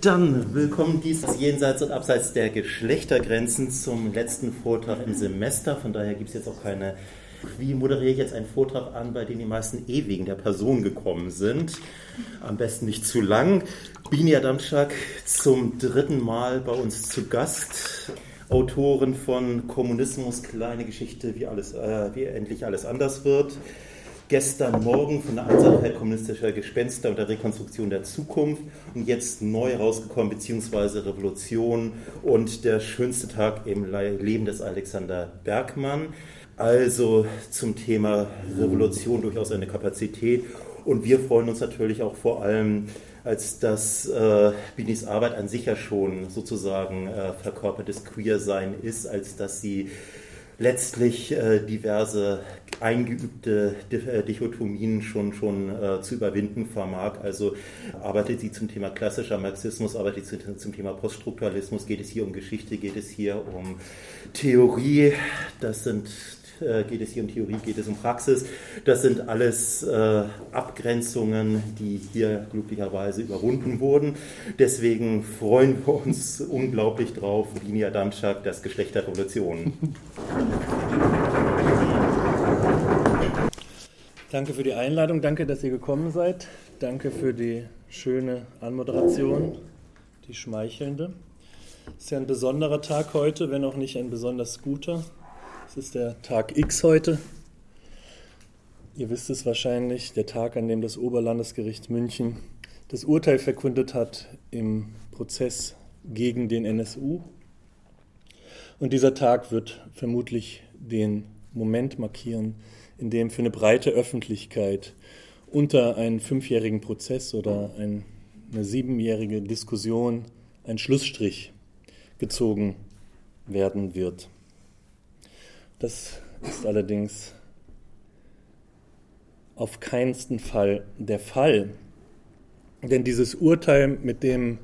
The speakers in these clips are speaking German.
Dann willkommen dies jenseits und abseits der Geschlechtergrenzen zum letzten Vortrag im Semester. Von daher gibt es jetzt auch keine. Wie moderiere ich jetzt einen Vortrag an, bei dem die meisten eh wegen der Person gekommen sind? Am besten nicht zu lang. Bini Adamczak zum dritten Mal bei uns zu Gast. Autorin von Kommunismus, kleine Geschichte, wie, alles, äh, wie endlich alles anders wird gestern Morgen von der Einsamkeit kommunistischer Gespenster und der Rekonstruktion der Zukunft und jetzt neu rausgekommen, beziehungsweise Revolution und der schönste Tag im Leben des Alexander Bergmann. Also zum Thema Revolution durchaus eine Kapazität. Und wir freuen uns natürlich auch vor allem, als dass äh, Binis Arbeit an sich ja schon sozusagen äh, verkörpertes Queer-Sein ist, als dass sie letztlich äh, diverse eingeübte äh, Dichotomien schon, schon äh, zu überwinden vermag. Also arbeitet sie zum Thema klassischer Marxismus, arbeitet sie zum Thema Poststrukturalismus, geht es hier um Geschichte, geht es hier um Theorie, das sind äh, geht es hier um Theorie, geht es um Praxis. Das sind alles äh, Abgrenzungen, die hier glücklicherweise überwunden wurden. Deswegen freuen wir uns unglaublich drauf, Linia Damschak, das Geschlecht der Revolution. Danke für die Einladung, danke, dass ihr gekommen seid. Danke für die schöne Anmoderation, die schmeichelnde. Es ist ja ein besonderer Tag heute, wenn auch nicht ein besonders guter. Es ist der Tag X heute. Ihr wisst es wahrscheinlich, der Tag, an dem das Oberlandesgericht München das Urteil verkündet hat im Prozess gegen den NSU. Und dieser Tag wird vermutlich den Moment markieren, in dem für eine breite Öffentlichkeit unter einen fünfjährigen Prozess oder ein, eine siebenjährige Diskussion ein Schlussstrich gezogen werden wird. Das ist allerdings auf keinsten Fall der Fall. Denn dieses Urteil, mit dem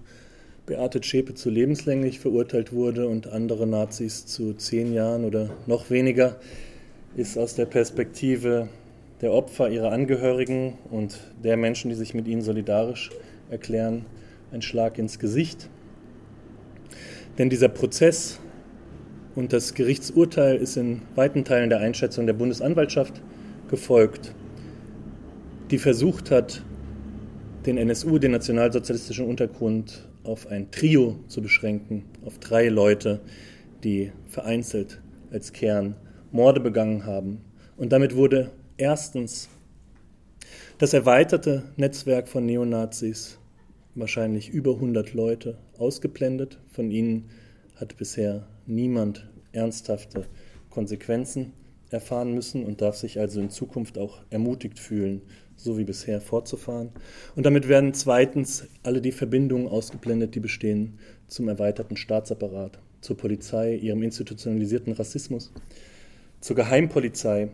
Beate Zschäpe zu lebenslänglich verurteilt wurde und andere Nazis zu zehn Jahren oder noch weniger, ist aus der Perspektive der Opfer, ihrer Angehörigen und der Menschen, die sich mit ihnen solidarisch erklären, ein Schlag ins Gesicht. Denn dieser Prozess und das Gerichtsurteil ist in weiten Teilen der Einschätzung der Bundesanwaltschaft gefolgt, die versucht hat, den NSU, den nationalsozialistischen Untergrund, auf ein Trio zu beschränken, auf drei Leute, die vereinzelt als Kern Morde begangen haben. Und damit wurde erstens das erweiterte Netzwerk von Neonazis, wahrscheinlich über 100 Leute, ausgeblendet. Von ihnen hat bisher niemand ernsthafte Konsequenzen erfahren müssen und darf sich also in Zukunft auch ermutigt fühlen, so wie bisher fortzufahren. Und damit werden zweitens alle die Verbindungen ausgeblendet, die bestehen zum erweiterten Staatsapparat, zur Polizei, ihrem institutionalisierten Rassismus, zur Geheimpolizei,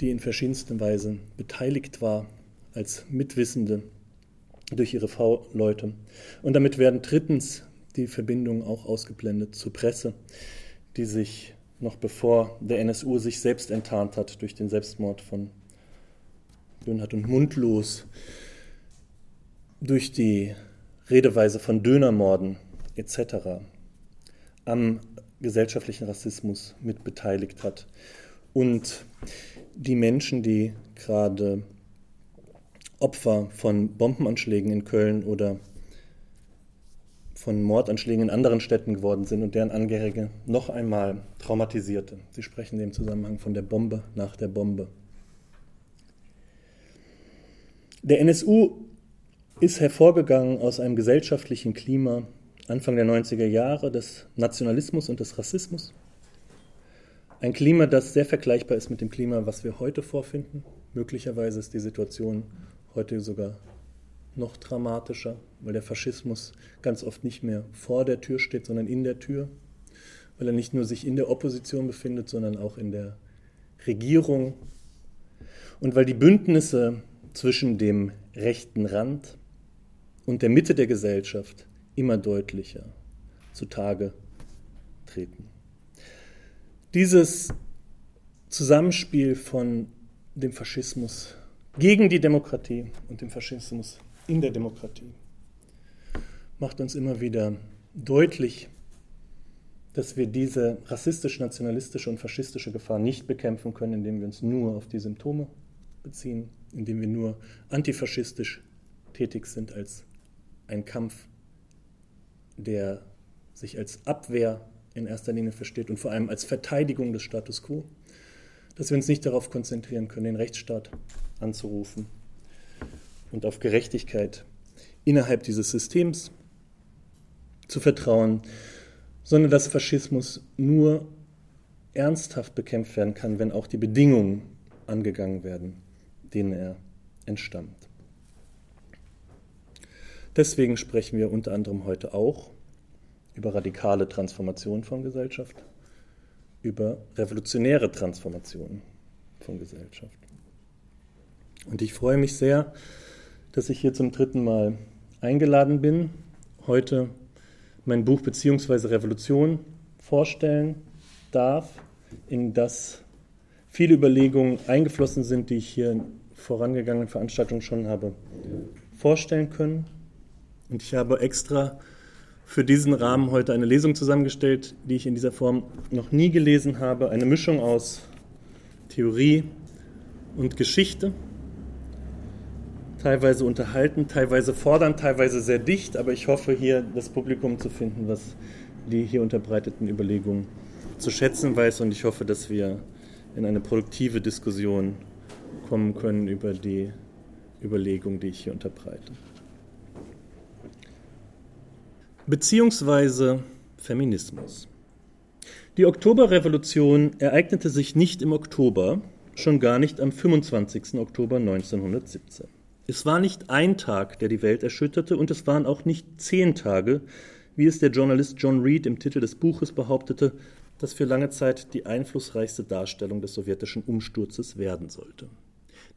die in verschiedensten Weisen beteiligt war als Mitwissende durch ihre V-Leute. Und damit werden drittens die Verbindungen auch ausgeblendet zur Presse, die sich noch bevor der NSU sich selbst enttarnt hat durch den Selbstmord von Dönert und Mundlos, durch die Redeweise von Dönermorden etc. am gesellschaftlichen Rassismus mit beteiligt hat. Und die Menschen, die gerade Opfer von Bombenanschlägen in Köln oder von Mordanschlägen in anderen Städten geworden sind und deren Angehörige noch einmal traumatisierte. Sie sprechen im Zusammenhang von der Bombe nach der Bombe. Der NSU ist hervorgegangen aus einem gesellschaftlichen Klima Anfang der 90er Jahre des Nationalismus und des Rassismus. Ein Klima, das sehr vergleichbar ist mit dem Klima, was wir heute vorfinden. Möglicherweise ist die Situation heute sogar noch dramatischer, weil der Faschismus ganz oft nicht mehr vor der Tür steht, sondern in der Tür, weil er nicht nur sich in der Opposition befindet, sondern auch in der Regierung und weil die Bündnisse zwischen dem rechten Rand und der Mitte der Gesellschaft immer deutlicher zutage treten. Dieses Zusammenspiel von dem Faschismus gegen die Demokratie und dem Faschismus in der Demokratie. Macht uns immer wieder deutlich, dass wir diese rassistisch-nationalistische und faschistische Gefahr nicht bekämpfen können, indem wir uns nur auf die Symptome beziehen, indem wir nur antifaschistisch tätig sind als ein Kampf, der sich als Abwehr in erster Linie versteht und vor allem als Verteidigung des Status quo, dass wir uns nicht darauf konzentrieren können, den Rechtsstaat anzurufen und auf Gerechtigkeit innerhalb dieses Systems zu vertrauen, sondern dass Faschismus nur ernsthaft bekämpft werden kann, wenn auch die Bedingungen angegangen werden, denen er entstammt. Deswegen sprechen wir unter anderem heute auch über radikale Transformation von Gesellschaft, über revolutionäre Transformation von Gesellschaft. Und ich freue mich sehr, dass ich hier zum dritten Mal eingeladen bin, heute mein Buch Beziehungsweise Revolution vorstellen darf, in das viele Überlegungen eingeflossen sind, die ich hier in vorangegangenen Veranstaltungen schon habe vorstellen können. Und ich habe extra für diesen Rahmen heute eine Lesung zusammengestellt, die ich in dieser Form noch nie gelesen habe. Eine Mischung aus Theorie und Geschichte teilweise unterhalten, teilweise fordern, teilweise sehr dicht, aber ich hoffe hier das Publikum zu finden, was die hier unterbreiteten Überlegungen zu schätzen weiß und ich hoffe, dass wir in eine produktive Diskussion kommen können über die Überlegungen, die ich hier unterbreite. Beziehungsweise Feminismus. Die Oktoberrevolution ereignete sich nicht im Oktober, schon gar nicht am 25. Oktober 1917. Es war nicht ein Tag, der die Welt erschütterte, und es waren auch nicht zehn Tage, wie es der Journalist John Reed im Titel des Buches behauptete, das für lange Zeit die einflussreichste Darstellung des sowjetischen Umsturzes werden sollte.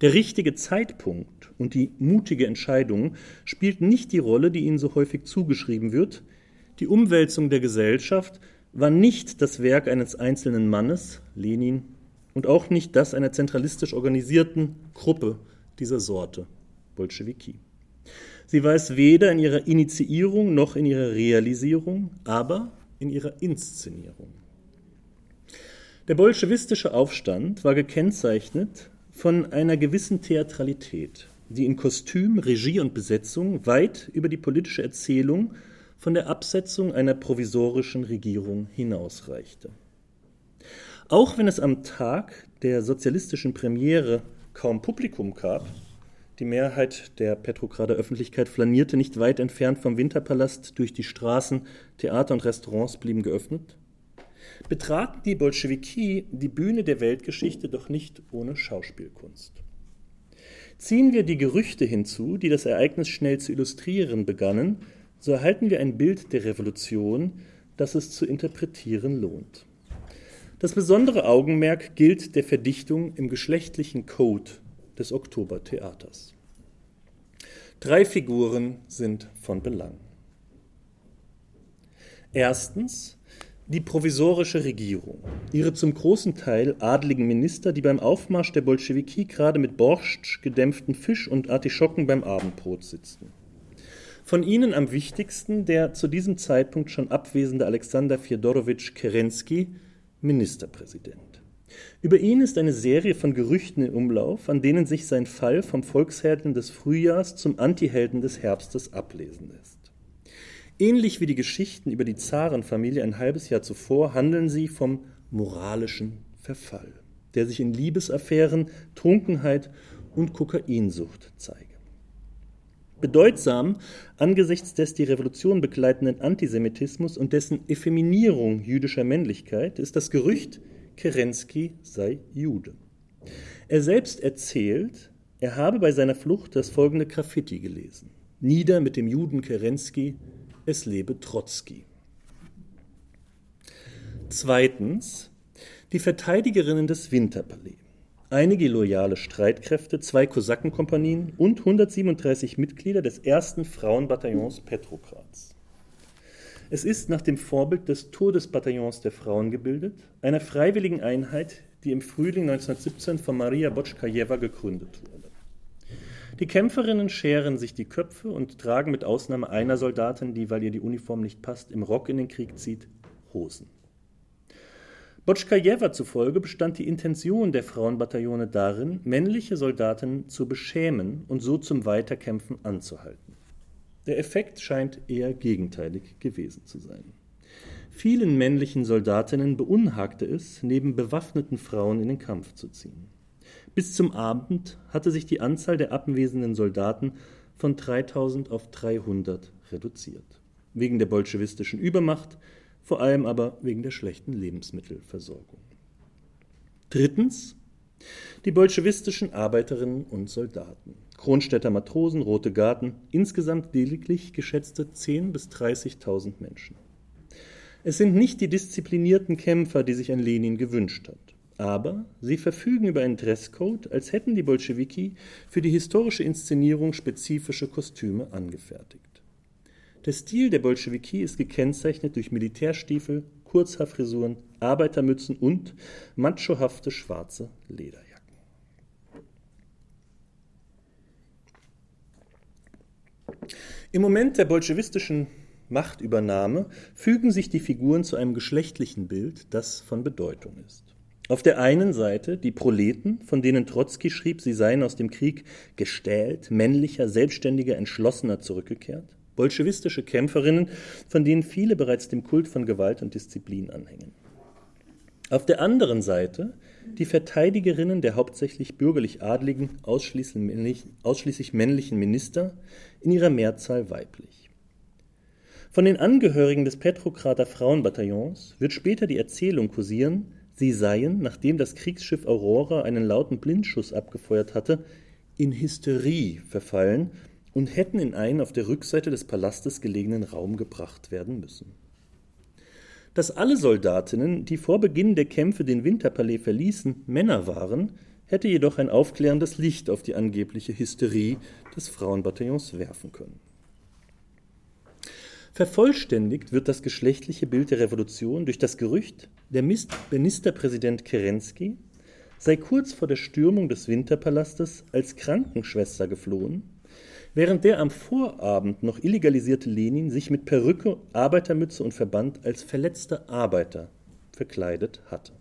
Der richtige Zeitpunkt und die mutige Entscheidung spielten nicht die Rolle, die ihnen so häufig zugeschrieben wird. Die Umwälzung der Gesellschaft war nicht das Werk eines einzelnen Mannes, Lenin, und auch nicht das einer zentralistisch organisierten Gruppe dieser Sorte. Bolschewiki. Sie war es weder in ihrer Initiierung noch in ihrer Realisierung, aber in ihrer Inszenierung. Der bolschewistische Aufstand war gekennzeichnet von einer gewissen Theatralität, die in Kostüm, Regie und Besetzung weit über die politische Erzählung von der Absetzung einer provisorischen Regierung hinausreichte. Auch wenn es am Tag der sozialistischen Premiere kaum Publikum gab, die Mehrheit der Petrograder Öffentlichkeit flanierte nicht weit entfernt vom Winterpalast durch die Straßen, Theater und Restaurants blieben geöffnet. Betraten die Bolschewiki die Bühne der Weltgeschichte doch nicht ohne Schauspielkunst. Ziehen wir die Gerüchte hinzu, die das Ereignis schnell zu illustrieren begannen, so erhalten wir ein Bild der Revolution, das es zu interpretieren lohnt. Das besondere Augenmerk gilt der Verdichtung im geschlechtlichen Code des Oktobertheaters. Drei Figuren sind von Belang. Erstens die provisorische Regierung, ihre zum großen Teil adligen Minister, die beim Aufmarsch der Bolschewiki gerade mit Borscht gedämpften Fisch und Artischocken beim Abendbrot sitzen. Von ihnen am wichtigsten der zu diesem Zeitpunkt schon abwesende Alexander Fjodorowitsch Kerensky, Ministerpräsident. Über ihn ist eine Serie von Gerüchten in Umlauf, an denen sich sein Fall vom Volkshelden des Frühjahrs zum Antihelden des Herbstes ablesen lässt. Ähnlich wie die Geschichten über die Zarenfamilie ein halbes Jahr zuvor handeln sie vom moralischen Verfall, der sich in Liebesaffären, Trunkenheit und Kokainsucht zeige. Bedeutsam angesichts des die Revolution begleitenden Antisemitismus und dessen Effeminierung jüdischer Männlichkeit ist das Gerücht, Kerensky sei Jude. Er selbst erzählt, er habe bei seiner Flucht das folgende Graffiti gelesen. Nieder mit dem Juden Kerensky, es lebe Trotzki. Zweitens, die Verteidigerinnen des Winterpalais. Einige loyale Streitkräfte, zwei Kosakenkompanien und 137 Mitglieder des ersten Frauenbataillons Petrograds. Es ist nach dem Vorbild des Todesbataillons der Frauen gebildet, einer freiwilligen Einheit, die im Frühling 1917 von Maria Botschkajewa gegründet wurde. Die Kämpferinnen scheren sich die Köpfe und tragen mit Ausnahme einer Soldatin, die, weil ihr die Uniform nicht passt, im Rock in den Krieg zieht, Hosen. Botschkajewa zufolge bestand die Intention der Frauenbataillone darin, männliche Soldatinnen zu beschämen und so zum Weiterkämpfen anzuhalten. Der Effekt scheint eher gegenteilig gewesen zu sein. Vielen männlichen Soldatinnen beunhagte es, neben bewaffneten Frauen in den Kampf zu ziehen. Bis zum Abend hatte sich die Anzahl der abwesenden Soldaten von 3000 auf 300 reduziert. Wegen der bolschewistischen Übermacht vor allem aber wegen der schlechten Lebensmittelversorgung. Drittens die bolschewistischen Arbeiterinnen und Soldaten. Kronstädter Matrosen, Rote Garten, insgesamt lediglich geschätzte 10.000 bis 30.000 Menschen. Es sind nicht die disziplinierten Kämpfer, die sich ein Lenin gewünscht hat. Aber sie verfügen über einen Dresscode, als hätten die Bolschewiki für die historische Inszenierung spezifische Kostüme angefertigt. Der Stil der Bolschewiki ist gekennzeichnet durch Militärstiefel, Kurzhaarfrisuren, Arbeitermützen und machohafte schwarze Lederjacken. Im Moment der bolschewistischen Machtübernahme fügen sich die Figuren zu einem geschlechtlichen Bild, das von Bedeutung ist. Auf der einen Seite die Proleten, von denen Trotzki schrieb, sie seien aus dem Krieg gestählt, männlicher, selbstständiger, entschlossener zurückgekehrt bolschewistische Kämpferinnen, von denen viele bereits dem Kult von Gewalt und Disziplin anhängen. Auf der anderen Seite die Verteidigerinnen der hauptsächlich bürgerlich-adligen, ausschließlich, ausschließlich männlichen Minister, in ihrer Mehrzahl weiblich. Von den Angehörigen des Petrokrater Frauenbataillons wird später die Erzählung kursieren, sie seien, nachdem das Kriegsschiff Aurora einen lauten Blindschuss abgefeuert hatte, in Hysterie verfallen und hätten in einen auf der Rückseite des Palastes gelegenen Raum gebracht werden müssen. Dass alle Soldatinnen, die vor Beginn der Kämpfe den Winterpalais verließen, Männer waren, hätte jedoch ein aufklärendes Licht auf die angebliche Hysterie des Frauenbataillons werfen können. Vervollständigt wird das geschlechtliche Bild der Revolution durch das Gerücht, der Ministerpräsident Kerensky sei kurz vor der Stürmung des Winterpalastes als Krankenschwester geflohen während der am Vorabend noch illegalisierte Lenin sich mit Perücke, Arbeitermütze und Verband als verletzter Arbeiter verkleidet hatte.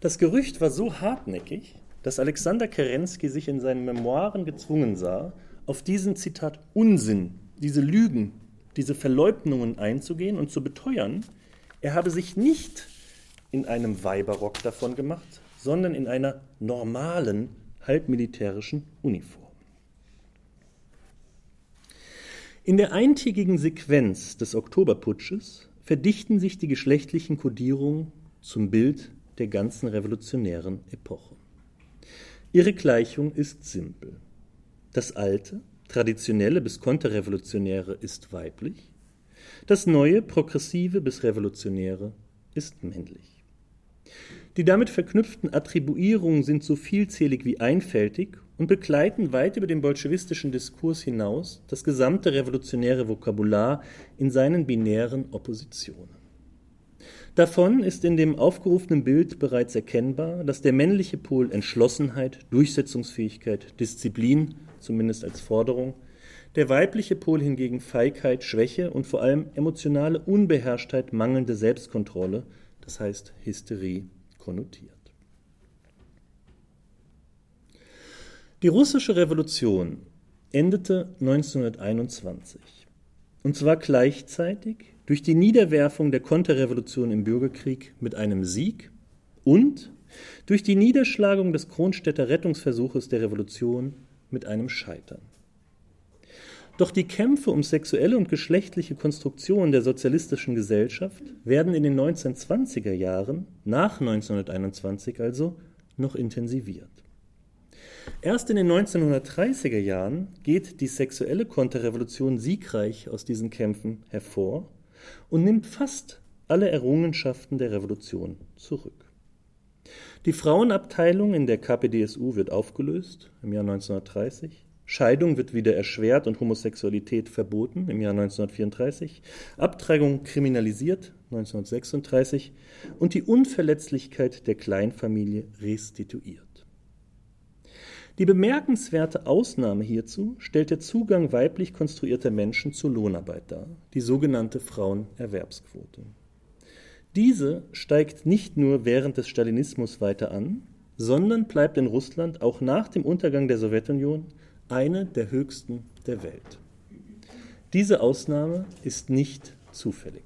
Das Gerücht war so hartnäckig, dass Alexander Kerensky sich in seinen Memoiren gezwungen sah, auf diesen Zitat Unsinn, diese Lügen, diese Verleugnungen einzugehen und zu beteuern, er habe sich nicht in einem Weiberrock davon gemacht, sondern in einer normalen, halbmilitärischen Uniform. In der eintägigen Sequenz des Oktoberputsches verdichten sich die geschlechtlichen Kodierungen zum Bild der ganzen revolutionären Epoche. Ihre Gleichung ist simpel. Das alte, traditionelle bis konterrevolutionäre ist weiblich, das neue, progressive bis revolutionäre ist männlich. Die damit verknüpften Attribuierungen sind so vielzählig wie einfältig und begleiten weit über den bolschewistischen Diskurs hinaus das gesamte revolutionäre Vokabular in seinen binären Oppositionen. Davon ist in dem aufgerufenen Bild bereits erkennbar, dass der männliche Pol Entschlossenheit, Durchsetzungsfähigkeit, Disziplin, zumindest als Forderung, der weibliche Pol hingegen Feigheit, Schwäche und vor allem emotionale Unbeherrschtheit, mangelnde Selbstkontrolle, das heißt Hysterie, konnotiert. Die russische Revolution endete 1921 und zwar gleichzeitig durch die Niederwerfung der Konterrevolution im Bürgerkrieg mit einem Sieg und durch die Niederschlagung des Kronstädter Rettungsversuches der Revolution mit einem Scheitern. Doch die Kämpfe um sexuelle und geschlechtliche Konstruktion der sozialistischen Gesellschaft werden in den 1920er Jahren, nach 1921 also, noch intensiviert. Erst in den 1930er Jahren geht die sexuelle Konterrevolution siegreich aus diesen Kämpfen hervor und nimmt fast alle Errungenschaften der Revolution zurück. Die Frauenabteilung in der KPDSU wird aufgelöst im Jahr 1930. Scheidung wird wieder erschwert und Homosexualität verboten im Jahr 1934. Abtreibung kriminalisiert 1936 und die Unverletzlichkeit der Kleinfamilie restituiert. Die bemerkenswerte Ausnahme hierzu stellt der Zugang weiblich konstruierter Menschen zur Lohnarbeit dar, die sogenannte Frauenerwerbsquote. Diese steigt nicht nur während des Stalinismus weiter an, sondern bleibt in Russland auch nach dem Untergang der Sowjetunion eine der höchsten der Welt. Diese Ausnahme ist nicht zufällig.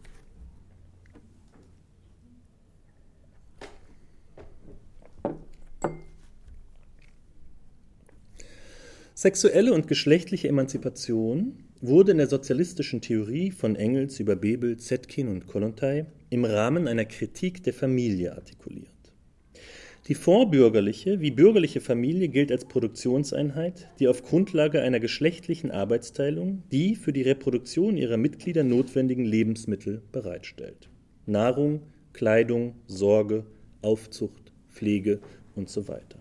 Sexuelle und geschlechtliche Emanzipation wurde in der sozialistischen Theorie von Engels über Bebel, Zetkin und Kollontai im Rahmen einer Kritik der Familie artikuliert. Die vorbürgerliche wie bürgerliche Familie gilt als Produktionseinheit, die auf Grundlage einer geschlechtlichen Arbeitsteilung die für die Reproduktion ihrer Mitglieder notwendigen Lebensmittel bereitstellt. Nahrung, Kleidung, Sorge, Aufzucht, Pflege und so weiter.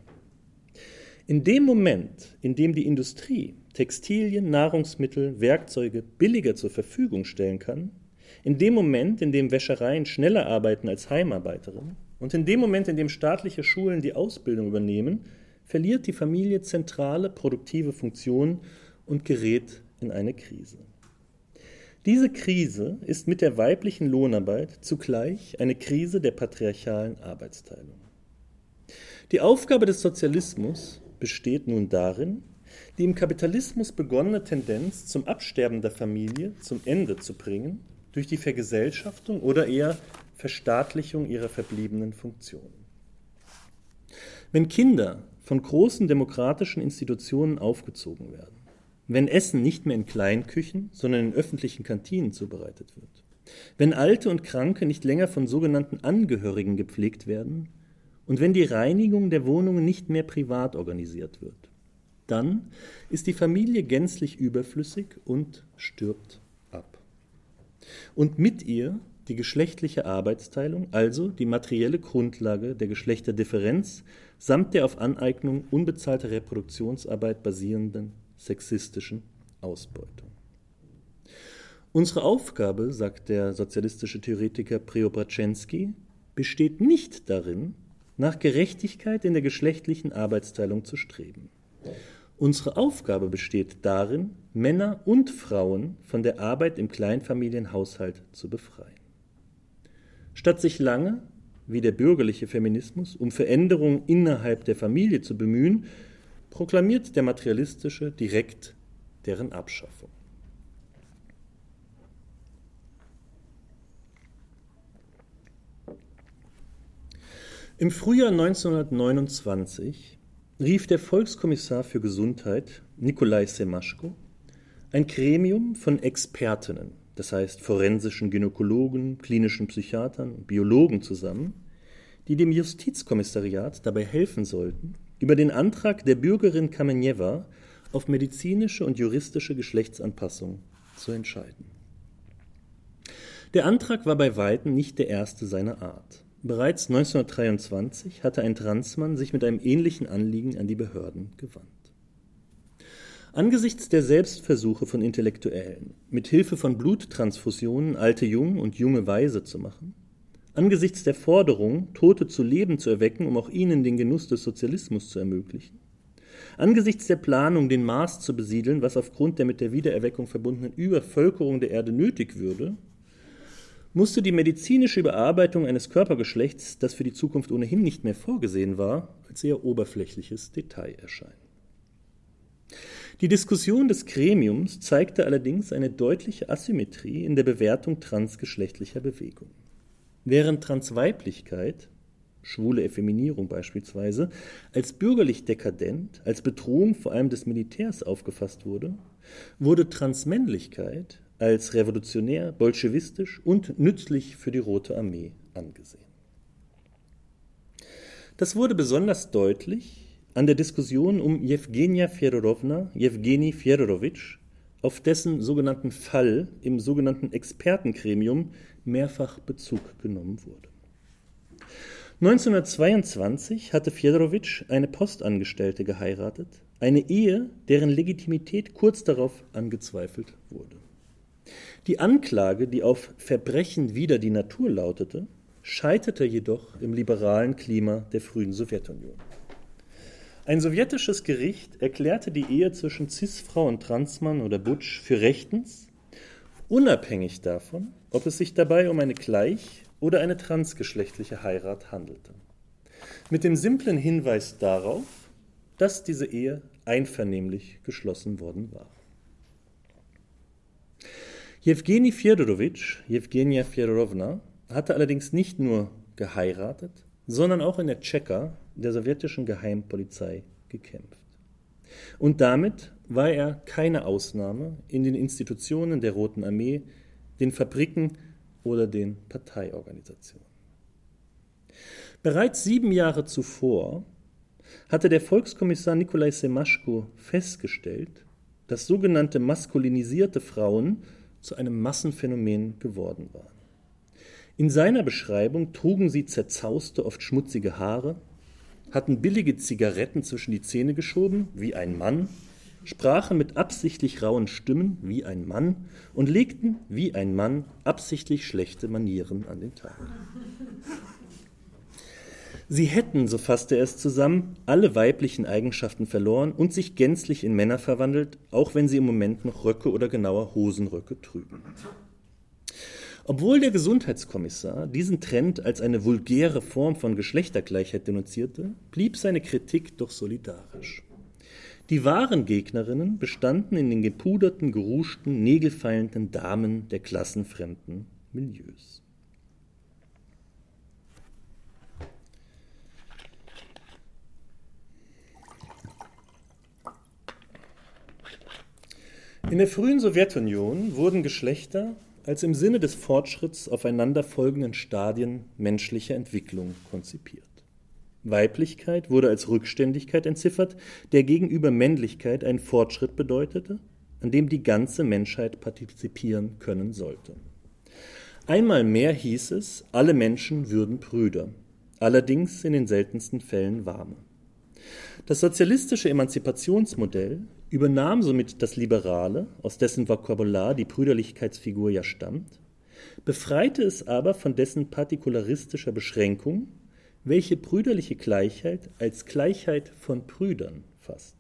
In dem Moment, in dem die Industrie Textilien, Nahrungsmittel, Werkzeuge billiger zur Verfügung stellen kann, in dem Moment, in dem Wäschereien schneller arbeiten als Heimarbeiterinnen und in dem Moment, in dem staatliche Schulen die Ausbildung übernehmen, verliert die Familie zentrale produktive Funktionen und gerät in eine Krise. Diese Krise ist mit der weiblichen Lohnarbeit zugleich eine Krise der patriarchalen Arbeitsteilung. Die Aufgabe des Sozialismus besteht nun darin, die im Kapitalismus begonnene Tendenz zum Absterben der Familie zum Ende zu bringen durch die Vergesellschaftung oder eher Verstaatlichung ihrer verbliebenen Funktionen. Wenn Kinder von großen demokratischen Institutionen aufgezogen werden, wenn Essen nicht mehr in Kleinküchen, sondern in öffentlichen Kantinen zubereitet wird, wenn Alte und Kranke nicht länger von sogenannten Angehörigen gepflegt werden, und wenn die Reinigung der Wohnungen nicht mehr privat organisiert wird, dann ist die Familie gänzlich überflüssig und stirbt ab. Und mit ihr die geschlechtliche Arbeitsteilung, also die materielle Grundlage der Geschlechterdifferenz samt der auf Aneignung unbezahlter Reproduktionsarbeit basierenden sexistischen Ausbeutung. Unsere Aufgabe, sagt der sozialistische Theoretiker Preobrachenski, besteht nicht darin, nach Gerechtigkeit in der geschlechtlichen Arbeitsteilung zu streben. Unsere Aufgabe besteht darin, Männer und Frauen von der Arbeit im Kleinfamilienhaushalt zu befreien. Statt sich lange, wie der bürgerliche Feminismus, um Veränderungen innerhalb der Familie zu bemühen, proklamiert der materialistische direkt deren Abschaffung. Im Frühjahr 1929 rief der Volkskommissar für Gesundheit, Nikolai Semaschko, ein Gremium von Expertinnen, das heißt forensischen Gynäkologen, klinischen Psychiatern und Biologen zusammen, die dem Justizkommissariat dabei helfen sollten, über den Antrag der Bürgerin Kamenjewa auf medizinische und juristische Geschlechtsanpassung zu entscheiden. Der Antrag war bei weitem nicht der erste seiner Art. Bereits 1923 hatte ein Transmann sich mit einem ähnlichen Anliegen an die Behörden gewandt. Angesichts der Selbstversuche von Intellektuellen, mit Hilfe von Bluttransfusionen alte jung und junge weise zu machen, angesichts der Forderung, Tote zu Leben zu erwecken, um auch ihnen den Genuss des Sozialismus zu ermöglichen, angesichts der Planung, den Mars zu besiedeln, was aufgrund der mit der Wiedererweckung verbundenen Übervölkerung der Erde nötig würde, musste die medizinische Überarbeitung eines Körpergeschlechts, das für die Zukunft ohnehin nicht mehr vorgesehen war, als sehr oberflächliches Detail erscheinen. Die Diskussion des Gremiums zeigte allerdings eine deutliche Asymmetrie in der Bewertung transgeschlechtlicher Bewegungen. Während Transweiblichkeit, schwule Effeminierung beispielsweise, als bürgerlich dekadent, als Bedrohung vor allem des Militärs aufgefasst wurde, wurde Transmännlichkeit als revolutionär, bolschewistisch und nützlich für die Rote Armee angesehen. Das wurde besonders deutlich an der Diskussion um Jewgenia Fjodorowna, Jewgeni Fjodorowitsch, auf dessen sogenannten Fall im sogenannten Expertengremium mehrfach Bezug genommen wurde. 1922 hatte Fjodorowitsch eine Postangestellte geheiratet, eine Ehe, deren Legitimität kurz darauf angezweifelt wurde. Die Anklage, die auf Verbrechen wider die Natur lautete, scheiterte jedoch im liberalen Klima der frühen Sowjetunion. Ein sowjetisches Gericht erklärte die Ehe zwischen Cis-Frau und Transmann oder Butch für rechtens, unabhängig davon, ob es sich dabei um eine gleich- oder eine transgeschlechtliche Heirat handelte. Mit dem simplen Hinweis darauf, dass diese Ehe einvernehmlich geschlossen worden war. Jewgeni Fjodorowitsch, Jewgenia Fjodorowna, hatte allerdings nicht nur geheiratet, sondern auch in der Tscheka, der sowjetischen Geheimpolizei, gekämpft. Und damit war er keine Ausnahme in den Institutionen der Roten Armee, den Fabriken oder den Parteiorganisationen. Bereits sieben Jahre zuvor hatte der Volkskommissar Nikolai Semaschko festgestellt, dass sogenannte maskulinisierte Frauen zu einem Massenphänomen geworden waren. In seiner Beschreibung trugen sie zerzauste, oft schmutzige Haare, hatten billige Zigaretten zwischen die Zähne geschoben, wie ein Mann, sprachen mit absichtlich rauen Stimmen, wie ein Mann, und legten, wie ein Mann, absichtlich schlechte Manieren an den Tag. Sie hätten, so fasste er es zusammen, alle weiblichen Eigenschaften verloren und sich gänzlich in Männer verwandelt, auch wenn sie im Moment noch Röcke oder genauer Hosenröcke trügen. Obwohl der Gesundheitskommissar diesen Trend als eine vulgäre Form von Geschlechtergleichheit denunzierte, blieb seine Kritik doch solidarisch. Die wahren Gegnerinnen bestanden in den gepuderten, geruschten, nägelfeilenden Damen der klassenfremden Milieus. In der frühen Sowjetunion wurden Geschlechter als im Sinne des Fortschritts aufeinanderfolgenden Stadien menschlicher Entwicklung konzipiert. Weiblichkeit wurde als Rückständigkeit entziffert, der gegenüber Männlichkeit einen Fortschritt bedeutete, an dem die ganze Menschheit partizipieren können sollte. Einmal mehr hieß es, alle Menschen würden Brüder, allerdings in den seltensten Fällen warme. Das sozialistische Emanzipationsmodell übernahm somit das Liberale, aus dessen Vokabular die Brüderlichkeitsfigur ja stammt, befreite es aber von dessen partikularistischer Beschränkung, welche brüderliche Gleichheit als Gleichheit von Brüdern fasst.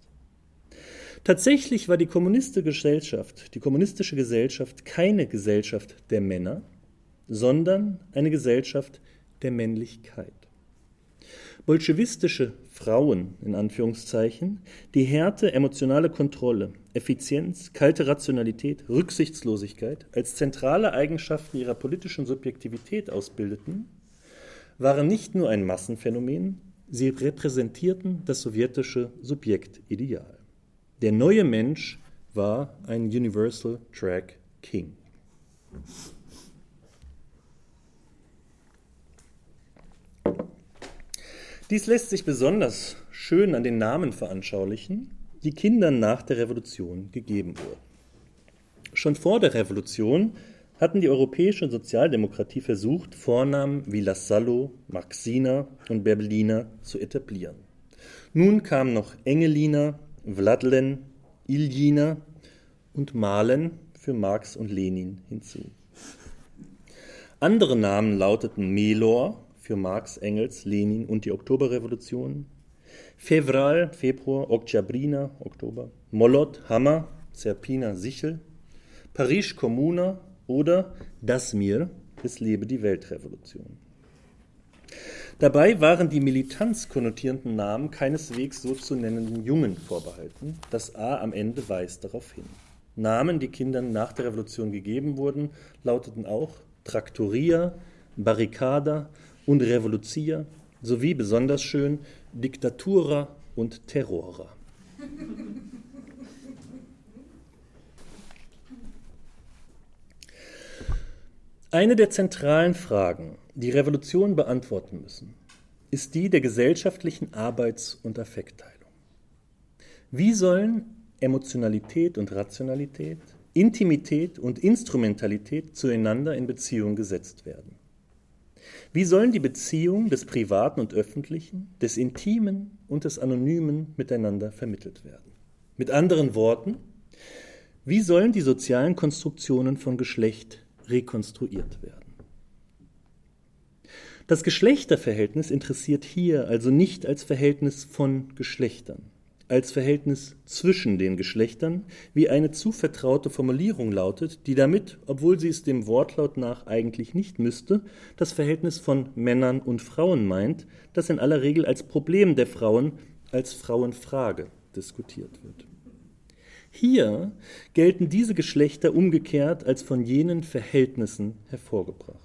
Tatsächlich war die kommunistische Gesellschaft, die kommunistische Gesellschaft keine Gesellschaft der Männer, sondern eine Gesellschaft der Männlichkeit. Bolschewistische Frauen in Anführungszeichen, die Härte, emotionale Kontrolle, Effizienz, kalte Rationalität, Rücksichtslosigkeit als zentrale Eigenschaften ihrer politischen Subjektivität ausbildeten, waren nicht nur ein Massenphänomen, sie repräsentierten das sowjetische Subjektideal. Der neue Mensch war ein Universal Track King. Dies lässt sich besonders schön an den Namen veranschaulichen, die Kindern nach der Revolution gegeben wurden. Schon vor der Revolution hatten die europäische Sozialdemokratie versucht, Vornamen wie Lassallo, Maxina und Berbelina zu etablieren. Nun kamen noch Engelina, Vladlen, Iljina und Malen für Marx und Lenin hinzu. Andere Namen lauteten Melor für Marx, Engels, Lenin und die Oktoberrevolution. Fevral, Februar, Oktyabrina, Oktober. Molot, Hammer, Zerpina, Sichel. Paris, Kommuna oder Das Mir, es lebe die Weltrevolution. Dabei waren die Militanz konnotierenden Namen keineswegs so zu nennenden Jungen vorbehalten. Das A am Ende weist darauf hin. Namen, die Kindern nach der Revolution gegeben wurden, lauteten auch Traktoria, Barricada und Revoluzia sowie besonders schön Diktatura und Terrora. Eine der zentralen Fragen, die Revolutionen beantworten müssen, ist die der gesellschaftlichen Arbeits- und Affektteilung. Wie sollen Emotionalität und Rationalität, Intimität und Instrumentalität zueinander in Beziehung gesetzt werden? Wie sollen die Beziehungen des Privaten und Öffentlichen, des Intimen und des Anonymen miteinander vermittelt werden? Mit anderen Worten, wie sollen die sozialen Konstruktionen von Geschlecht rekonstruiert werden? Das Geschlechterverhältnis interessiert hier also nicht als Verhältnis von Geschlechtern, als Verhältnis zwischen den Geschlechtern, wie eine zu vertraute Formulierung lautet, die damit, obwohl sie es dem Wortlaut nach eigentlich nicht müsste, das Verhältnis von Männern und Frauen meint, das in aller Regel als Problem der Frauen, als Frauenfrage diskutiert wird. Hier gelten diese Geschlechter umgekehrt als von jenen Verhältnissen hervorgebracht.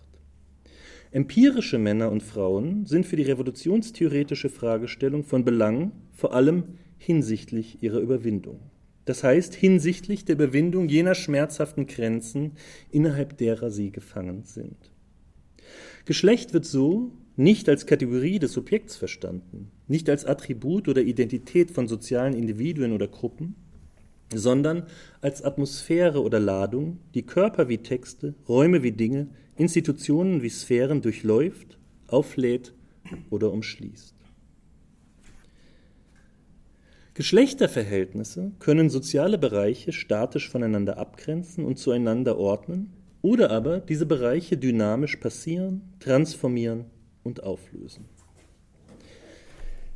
Empirische Männer und Frauen sind für die revolutionstheoretische Fragestellung von Belang, vor allem hinsichtlich ihrer Überwindung. Das heißt hinsichtlich der Überwindung jener schmerzhaften Grenzen, innerhalb derer sie gefangen sind. Geschlecht wird so nicht als Kategorie des Subjekts verstanden, nicht als Attribut oder Identität von sozialen Individuen oder Gruppen, sondern als Atmosphäre oder Ladung, die Körper wie Texte, Räume wie Dinge, Institutionen wie Sphären durchläuft, auflädt oder umschließt. Geschlechterverhältnisse können soziale Bereiche statisch voneinander abgrenzen und zueinander ordnen oder aber diese Bereiche dynamisch passieren, transformieren und auflösen.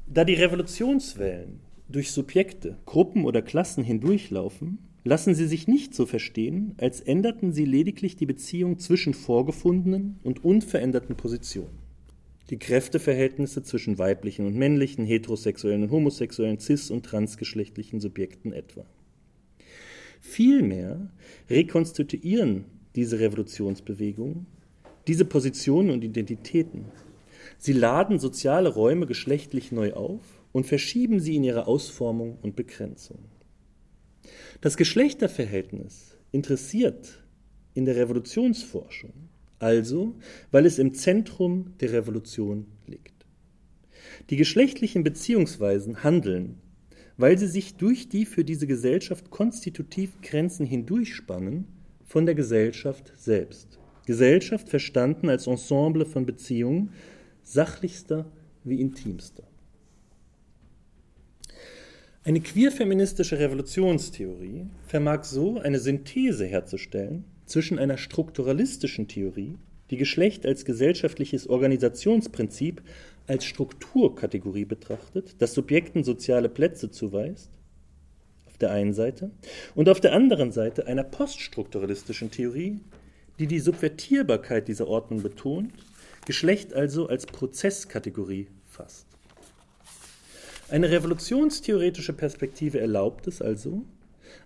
Da die Revolutionswellen durch Subjekte, Gruppen oder Klassen hindurchlaufen, lassen sie sich nicht so verstehen, als änderten sie lediglich die Beziehung zwischen vorgefundenen und unveränderten Positionen. Die Kräfteverhältnisse zwischen weiblichen und männlichen, heterosexuellen und homosexuellen, cis- und transgeschlechtlichen Subjekten etwa. Vielmehr rekonstituieren diese Revolutionsbewegungen diese Positionen und Identitäten. Sie laden soziale Räume geschlechtlich neu auf und verschieben sie in ihrer Ausformung und Begrenzung. Das Geschlechterverhältnis interessiert in der Revolutionsforschung also, weil es im Zentrum der Revolution liegt. Die geschlechtlichen Beziehungsweisen handeln, weil sie sich durch die für diese Gesellschaft konstitutiven Grenzen hindurchspannen, von der Gesellschaft selbst. Gesellschaft verstanden als Ensemble von Beziehungen, sachlichster wie intimster. Eine queerfeministische Revolutionstheorie vermag so eine Synthese herzustellen zwischen einer strukturalistischen Theorie, die Geschlecht als gesellschaftliches Organisationsprinzip als Strukturkategorie betrachtet, das Subjekten soziale Plätze zuweist, auf der einen Seite, und auf der anderen Seite einer poststrukturalistischen Theorie, die die Subvertierbarkeit dieser Ordnung betont, Geschlecht also als Prozesskategorie fasst. Eine revolutionstheoretische Perspektive erlaubt es also,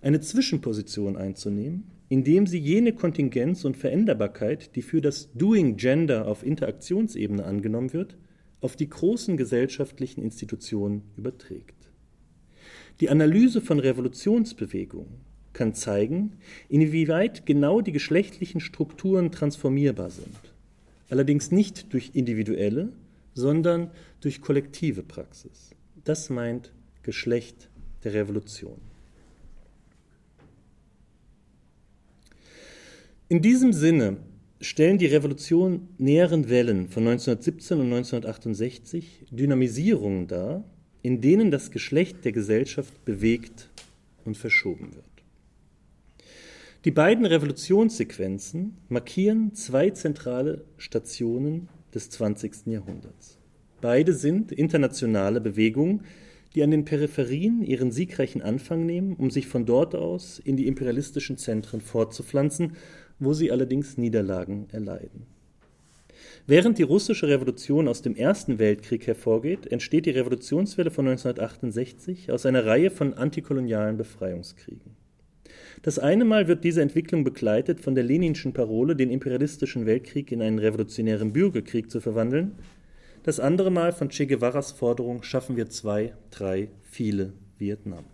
eine Zwischenposition einzunehmen, indem sie jene Kontingenz und Veränderbarkeit, die für das Doing Gender auf Interaktionsebene angenommen wird, auf die großen gesellschaftlichen Institutionen überträgt. Die Analyse von Revolutionsbewegungen kann zeigen, inwieweit genau die geschlechtlichen Strukturen transformierbar sind, allerdings nicht durch individuelle, sondern durch kollektive Praxis. Das meint Geschlecht der Revolution. In diesem Sinne stellen die revolutionären Wellen von 1917 und 1968 Dynamisierungen dar, in denen das Geschlecht der Gesellschaft bewegt und verschoben wird. Die beiden Revolutionssequenzen markieren zwei zentrale Stationen des 20. Jahrhunderts. Beide sind internationale Bewegungen, die an den Peripherien ihren siegreichen Anfang nehmen, um sich von dort aus in die imperialistischen Zentren fortzupflanzen, wo sie allerdings Niederlagen erleiden. Während die russische Revolution aus dem Ersten Weltkrieg hervorgeht, entsteht die Revolutionswelle von 1968 aus einer Reihe von antikolonialen Befreiungskriegen. Das eine Mal wird diese Entwicklung begleitet von der Leninschen Parole, den imperialistischen Weltkrieg in einen revolutionären Bürgerkrieg zu verwandeln, das andere Mal von Che Guevaras Forderung schaffen wir zwei, drei, viele Vietnam.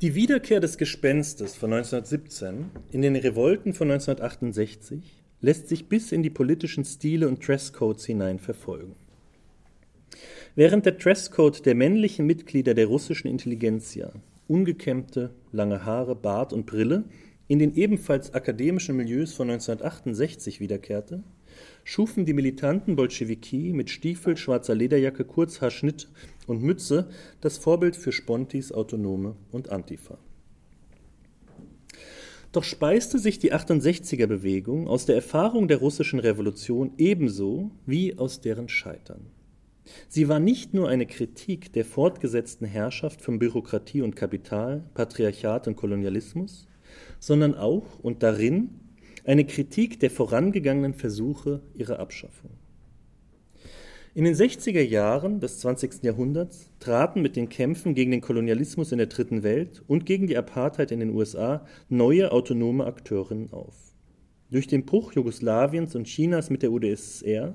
Die Wiederkehr des Gespenstes von 1917 in den Revolten von 1968 lässt sich bis in die politischen Stile und Dresscodes hinein verfolgen. Während der Dresscode der männlichen Mitglieder der russischen Intelligenzia, ungekämmte, lange Haare, Bart und Brille, in den ebenfalls akademischen Milieus von 1968 wiederkehrte, schufen die militanten Bolschewiki mit Stiefel, schwarzer Lederjacke, Kurzhaarschnitt und Mütze das Vorbild für Spontis, Autonome und Antifa. Doch speiste sich die 68er Bewegung aus der Erfahrung der russischen Revolution ebenso wie aus deren Scheitern. Sie war nicht nur eine Kritik der fortgesetzten Herrschaft von Bürokratie und Kapital, Patriarchat und Kolonialismus, sondern auch und darin eine Kritik der vorangegangenen Versuche ihrer Abschaffung. In den 60er Jahren des 20. Jahrhunderts traten mit den Kämpfen gegen den Kolonialismus in der Dritten Welt und gegen die Apartheid in den USA neue autonome Akteurinnen auf. Durch den Bruch Jugoslawiens und Chinas mit der UdSSR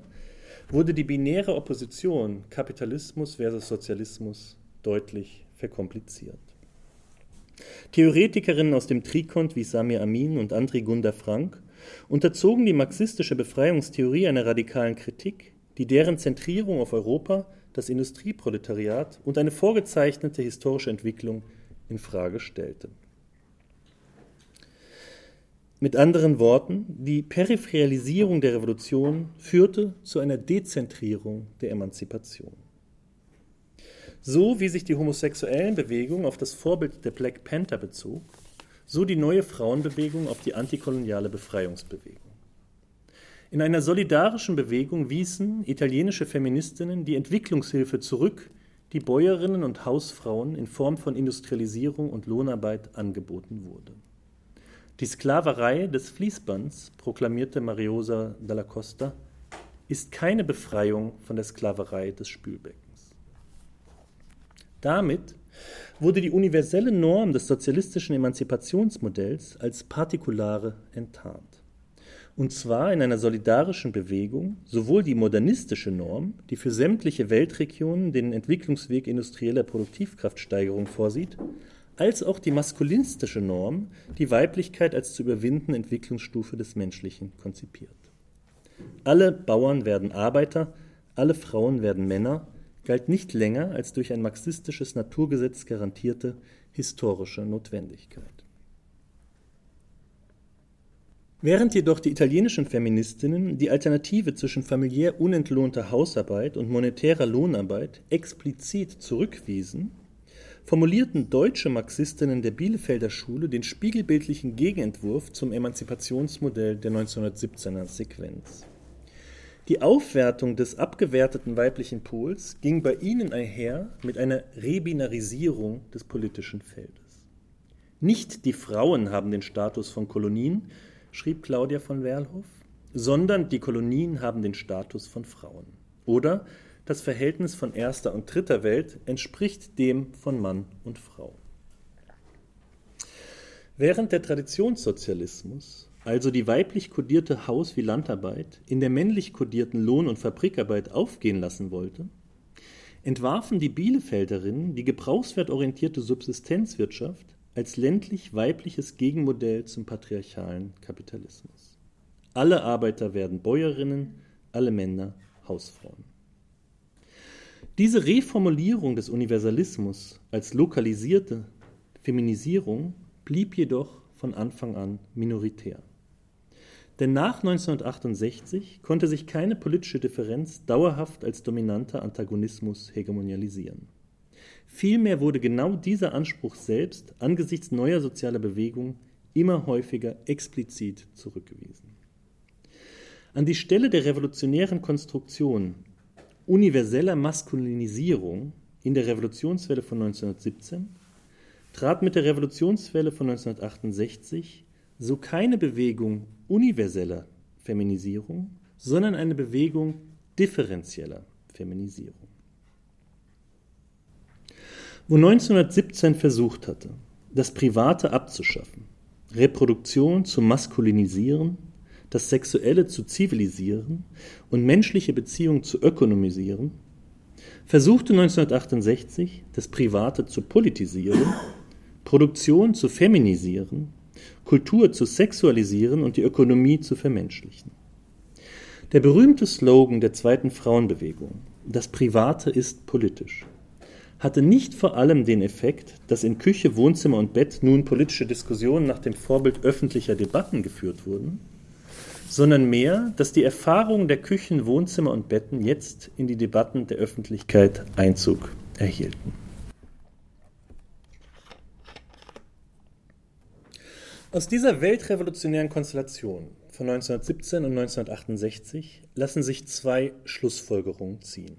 wurde die binäre Opposition Kapitalismus versus Sozialismus deutlich verkompliziert. Theoretikerinnen aus dem Trikont wie Samir Amin und Andri Gunda Frank unterzogen die marxistische Befreiungstheorie einer radikalen Kritik, die deren Zentrierung auf Europa, das Industrieproletariat und eine vorgezeichnete historische Entwicklung in Frage stellte. Mit anderen Worten, die Peripheralisierung der Revolution führte zu einer Dezentrierung der Emanzipation. So wie sich die homosexuellen Bewegung auf das Vorbild der Black Panther bezog, so die neue Frauenbewegung auf die antikoloniale Befreiungsbewegung. In einer solidarischen Bewegung wiesen italienische Feministinnen die Entwicklungshilfe zurück, die Bäuerinnen und Hausfrauen in Form von Industrialisierung und Lohnarbeit angeboten wurde. Die Sklaverei des Fließbands, proklamierte Mariosa dalla Costa, ist keine Befreiung von der Sklaverei des Spülbeckens. Damit wurde die universelle Norm des sozialistischen Emanzipationsmodells als partikulare enttarnt und zwar in einer solidarischen Bewegung sowohl die modernistische Norm, die für sämtliche Weltregionen den Entwicklungsweg industrieller Produktivkraftsteigerung vorsieht, als auch die maskulinistische Norm, die Weiblichkeit als zu überwindende Entwicklungsstufe des Menschlichen konzipiert. Alle Bauern werden Arbeiter, alle Frauen werden Männer, galt nicht länger als durch ein marxistisches Naturgesetz garantierte historische Notwendigkeit. Während jedoch die italienischen Feministinnen die Alternative zwischen familiär unentlohnter Hausarbeit und monetärer Lohnarbeit explizit zurückwiesen, formulierten deutsche Marxistinnen der Bielefelder Schule den spiegelbildlichen Gegenentwurf zum Emanzipationsmodell der 1917er Sequenz. Die Aufwertung des abgewerteten weiblichen Pols ging bei ihnen einher mit einer Rebinarisierung des politischen Feldes. Nicht die Frauen haben den Status von Kolonien, schrieb Claudia von Werlhoff, sondern die Kolonien haben den Status von Frauen. Oder das Verhältnis von erster und dritter Welt entspricht dem von Mann und Frau. Während der Traditionssozialismus also die weiblich kodierte Haus- wie Landarbeit in der männlich kodierten Lohn- und Fabrikarbeit aufgehen lassen wollte, entwarfen die Bielefelderinnen die gebrauchswertorientierte Subsistenzwirtschaft als ländlich-weibliches Gegenmodell zum patriarchalen Kapitalismus. Alle Arbeiter werden Bäuerinnen, alle Männer Hausfrauen. Diese Reformulierung des Universalismus als lokalisierte Feminisierung blieb jedoch von Anfang an minoritär. Denn nach 1968 konnte sich keine politische Differenz dauerhaft als dominanter Antagonismus hegemonialisieren. Vielmehr wurde genau dieser Anspruch selbst angesichts neuer sozialer Bewegungen immer häufiger explizit zurückgewiesen. An die Stelle der revolutionären Konstruktion universeller Maskulinisierung in der Revolutionswelle von 1917 trat mit der Revolutionswelle von 1968 so keine Bewegung universeller Feminisierung, sondern eine Bewegung differenzieller Feminisierung. Wo 1917 versucht hatte, das Private abzuschaffen, Reproduktion zu maskulinisieren, das Sexuelle zu zivilisieren und menschliche Beziehungen zu ökonomisieren, versuchte 1968 das Private zu politisieren, Produktion zu feminisieren, Kultur zu sexualisieren und die Ökonomie zu vermenschlichen. Der berühmte Slogan der zweiten Frauenbewegung, das Private ist politisch, hatte nicht vor allem den Effekt, dass in Küche, Wohnzimmer und Bett nun politische Diskussionen nach dem Vorbild öffentlicher Debatten geführt wurden, sondern mehr, dass die Erfahrungen der Küchen, Wohnzimmer und Betten jetzt in die Debatten der Öffentlichkeit Einzug erhielten. Aus dieser weltrevolutionären Konstellation von 1917 und 1968 lassen sich zwei Schlussfolgerungen ziehen.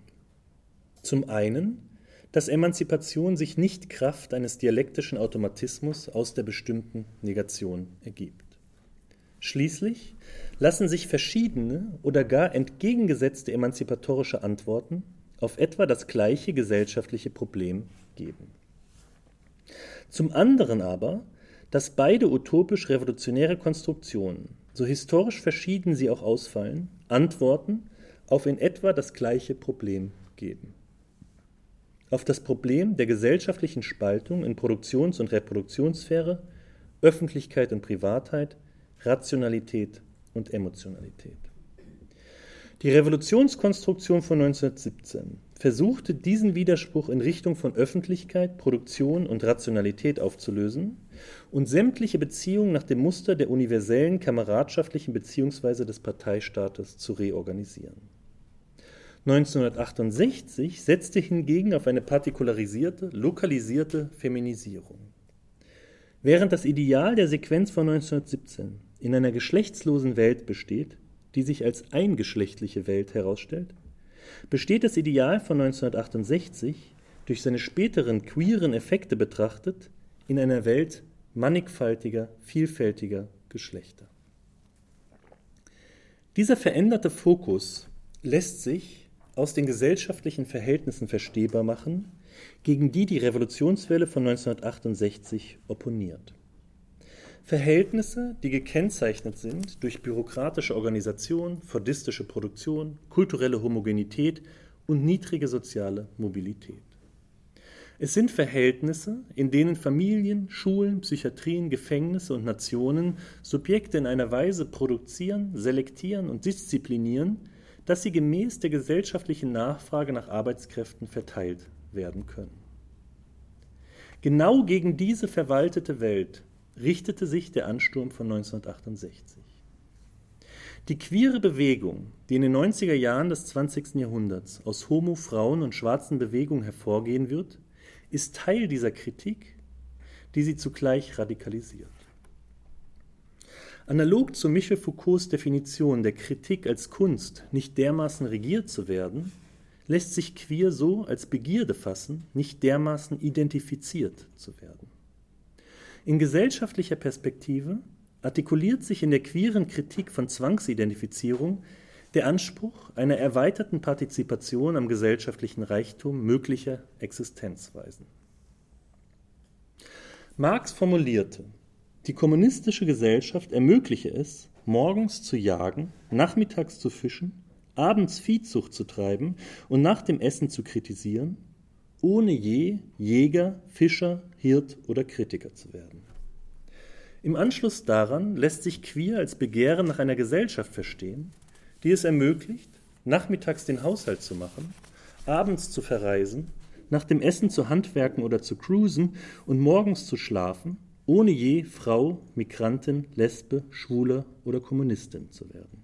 Zum einen, dass Emanzipation sich nicht Kraft eines dialektischen Automatismus aus der bestimmten Negation ergibt. Schließlich lassen sich verschiedene oder gar entgegengesetzte emanzipatorische Antworten auf etwa das gleiche gesellschaftliche Problem geben. Zum anderen aber, dass beide utopisch-revolutionäre Konstruktionen, so historisch verschieden sie auch ausfallen, Antworten auf in etwa das gleiche Problem geben. Auf das Problem der gesellschaftlichen Spaltung in Produktions- und Reproduktionssphäre, Öffentlichkeit und Privatheit, Rationalität und Emotionalität. Die Revolutionskonstruktion von 1917 versuchte diesen Widerspruch in Richtung von Öffentlichkeit, Produktion und Rationalität aufzulösen und sämtliche Beziehungen nach dem Muster der universellen kameradschaftlichen bzw. des Parteistaates zu reorganisieren. 1968 setzte hingegen auf eine partikularisierte, lokalisierte Feminisierung. Während das Ideal der Sequenz von 1917 in einer geschlechtslosen Welt besteht, die sich als eingeschlechtliche Welt herausstellt, besteht das Ideal von 1968 durch seine späteren queeren Effekte betrachtet in einer Welt mannigfaltiger, vielfältiger Geschlechter. Dieser veränderte Fokus lässt sich aus den gesellschaftlichen Verhältnissen verstehbar machen, gegen die die Revolutionswelle von 1968 opponiert. Verhältnisse, die gekennzeichnet sind durch bürokratische Organisation, fordistische Produktion, kulturelle Homogenität und niedrige soziale Mobilität. Es sind Verhältnisse, in denen Familien, Schulen, Psychiatrien, Gefängnisse und Nationen Subjekte in einer Weise produzieren, selektieren und disziplinieren, dass sie gemäß der gesellschaftlichen Nachfrage nach Arbeitskräften verteilt werden können. Genau gegen diese verwaltete Welt richtete sich der Ansturm von 1968. Die queere Bewegung, die in den 90er Jahren des 20. Jahrhunderts aus Homo, Frauen und schwarzen Bewegungen hervorgehen wird, ist Teil dieser Kritik, die sie zugleich radikalisiert. Analog zu Michel Foucaults Definition der Kritik als Kunst, nicht dermaßen regiert zu werden, lässt sich queer so als Begierde fassen, nicht dermaßen identifiziert zu werden. In gesellschaftlicher Perspektive artikuliert sich in der queeren Kritik von Zwangsidentifizierung der Anspruch einer erweiterten Partizipation am gesellschaftlichen Reichtum möglicher Existenzweisen. Marx formulierte, die kommunistische Gesellschaft ermögliche es, morgens zu jagen, nachmittags zu fischen, abends Viehzucht zu treiben und nach dem Essen zu kritisieren, ohne je Jäger, Fischer, Hirt oder Kritiker zu werden. Im Anschluss daran lässt sich queer als Begehren nach einer Gesellschaft verstehen, die es ermöglicht, nachmittags den Haushalt zu machen, abends zu verreisen, nach dem Essen zu handwerken oder zu cruisen und morgens zu schlafen, ohne je Frau, Migrantin, Lesbe, Schwule oder Kommunistin zu werden.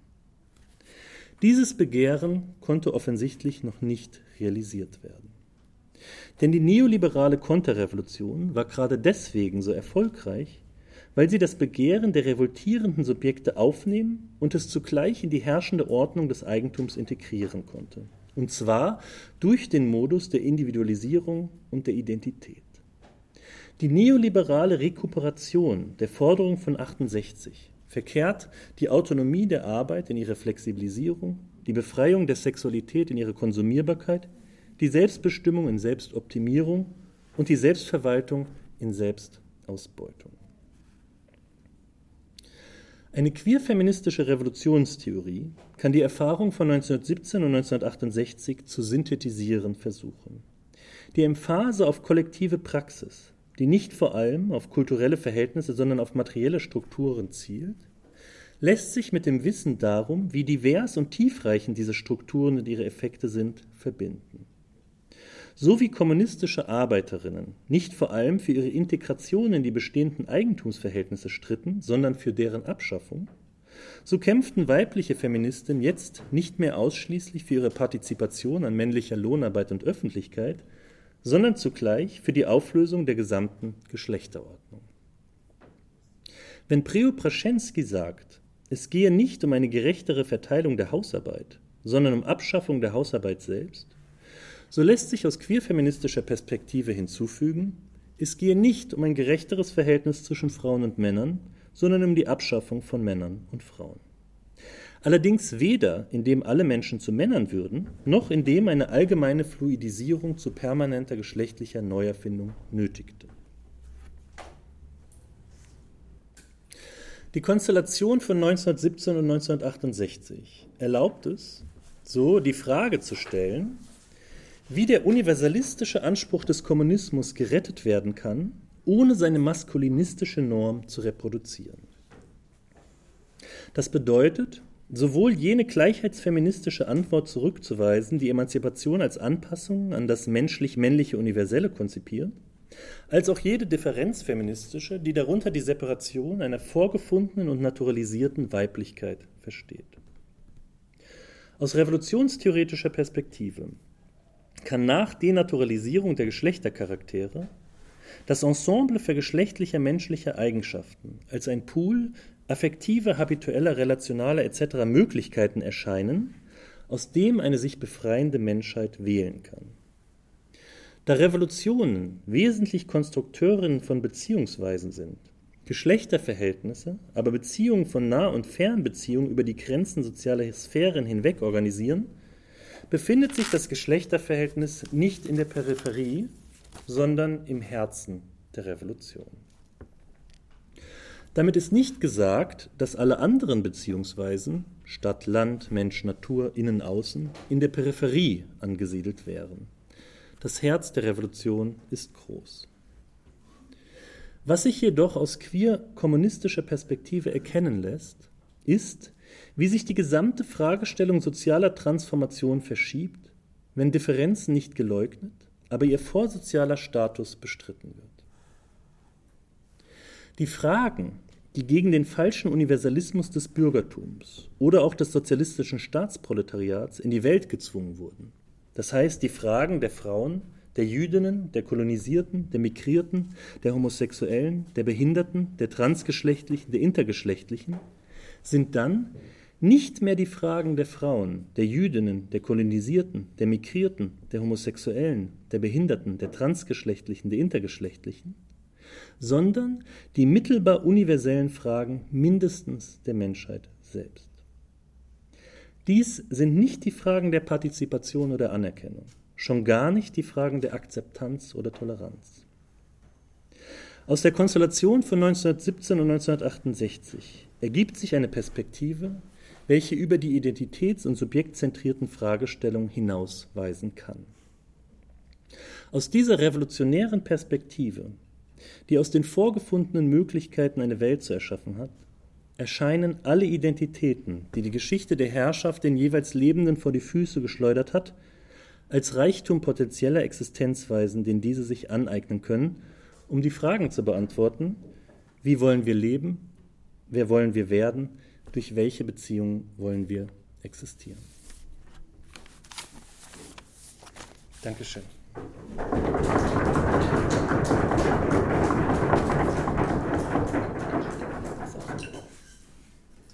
Dieses Begehren konnte offensichtlich noch nicht realisiert werden. Denn die neoliberale Konterrevolution war gerade deswegen so erfolgreich, weil sie das Begehren der revoltierenden Subjekte aufnehmen und es zugleich in die herrschende Ordnung des Eigentums integrieren konnte. Und zwar durch den Modus der Individualisierung und der Identität. Die neoliberale Rekuperation der Forderung von 68 verkehrt die Autonomie der Arbeit in ihre Flexibilisierung, die Befreiung der Sexualität in ihre Konsumierbarkeit die Selbstbestimmung in Selbstoptimierung und die Selbstverwaltung in Selbstausbeutung. Eine queer-feministische Revolutionstheorie kann die Erfahrung von 1917 und 1968 zu synthetisieren versuchen. Die Emphase auf kollektive Praxis, die nicht vor allem auf kulturelle Verhältnisse, sondern auf materielle Strukturen zielt, lässt sich mit dem Wissen darum, wie divers und tiefreichend diese Strukturen und ihre Effekte sind, verbinden so wie kommunistische Arbeiterinnen nicht vor allem für ihre Integration in die bestehenden Eigentumsverhältnisse stritten, sondern für deren Abschaffung, so kämpften weibliche Feministinnen jetzt nicht mehr ausschließlich für ihre Partizipation an männlicher Lohnarbeit und Öffentlichkeit, sondern zugleich für die Auflösung der gesamten Geschlechterordnung. Wenn Preobraszensky sagt, es gehe nicht um eine gerechtere Verteilung der Hausarbeit, sondern um Abschaffung der Hausarbeit selbst, so lässt sich aus queerfeministischer Perspektive hinzufügen, es gehe nicht um ein gerechteres Verhältnis zwischen Frauen und Männern, sondern um die Abschaffung von Männern und Frauen. Allerdings weder indem alle Menschen zu Männern würden, noch indem eine allgemeine Fluidisierung zu permanenter geschlechtlicher Neuerfindung nötigte. Die Konstellation von 1917 und 1968 erlaubt es, so die Frage zu stellen, wie der universalistische Anspruch des Kommunismus gerettet werden kann, ohne seine maskulinistische Norm zu reproduzieren. Das bedeutet, sowohl jene gleichheitsfeministische Antwort zurückzuweisen, die Emanzipation als Anpassung an das menschlich-männliche Universelle konzipiert, als auch jede differenzfeministische, die darunter die Separation einer vorgefundenen und naturalisierten Weiblichkeit versteht. Aus revolutionstheoretischer Perspektive kann nach Denaturalisierung der Geschlechtercharaktere das Ensemble vergeschlechtlicher menschlicher Eigenschaften als ein Pool affektiver, habitueller, relationaler etc. Möglichkeiten erscheinen, aus dem eine sich befreiende Menschheit wählen kann. Da Revolutionen wesentlich Konstrukteurinnen von Beziehungsweisen sind, Geschlechterverhältnisse, aber Beziehungen von Nah- und Fernbeziehungen über die Grenzen sozialer Sphären hinweg organisieren, befindet sich das Geschlechterverhältnis nicht in der Peripherie, sondern im Herzen der Revolution. Damit ist nicht gesagt, dass alle anderen Beziehungsweisen Stadt, Land, Mensch, Natur, Innen, Außen in der Peripherie angesiedelt wären. Das Herz der Revolution ist groß. Was sich jedoch aus queer-kommunistischer Perspektive erkennen lässt, ist, wie sich die gesamte Fragestellung sozialer Transformation verschiebt, wenn Differenzen nicht geleugnet, aber ihr vorsozialer Status bestritten wird. Die Fragen, die gegen den falschen Universalismus des Bürgertums oder auch des sozialistischen Staatsproletariats in die Welt gezwungen wurden, das heißt, die Fragen der Frauen, der Jüdinnen, der Kolonisierten, der Migrierten, der Homosexuellen, der Behinderten, der Transgeschlechtlichen, der Intergeschlechtlichen, sind dann nicht mehr die Fragen der Frauen, der Jüdinnen, der Kolonisierten, der Migrierten, der Homosexuellen, der Behinderten, der Transgeschlechtlichen, der Intergeschlechtlichen, sondern die mittelbar universellen Fragen mindestens der Menschheit selbst. Dies sind nicht die Fragen der Partizipation oder Anerkennung, schon gar nicht die Fragen der Akzeptanz oder Toleranz. Aus der Konstellation von 1917 und 1968 ergibt sich eine Perspektive, welche über die identitäts- und subjektzentrierten Fragestellungen hinausweisen kann. Aus dieser revolutionären Perspektive, die aus den vorgefundenen Möglichkeiten eine Welt zu erschaffen hat, erscheinen alle Identitäten, die die Geschichte der Herrschaft den jeweils Lebenden vor die Füße geschleudert hat, als Reichtum potenzieller Existenzweisen, den diese sich aneignen können, um die Fragen zu beantworten, wie wollen wir leben, wer wollen wir werden, durch welche Beziehungen wollen wir existieren. Dankeschön.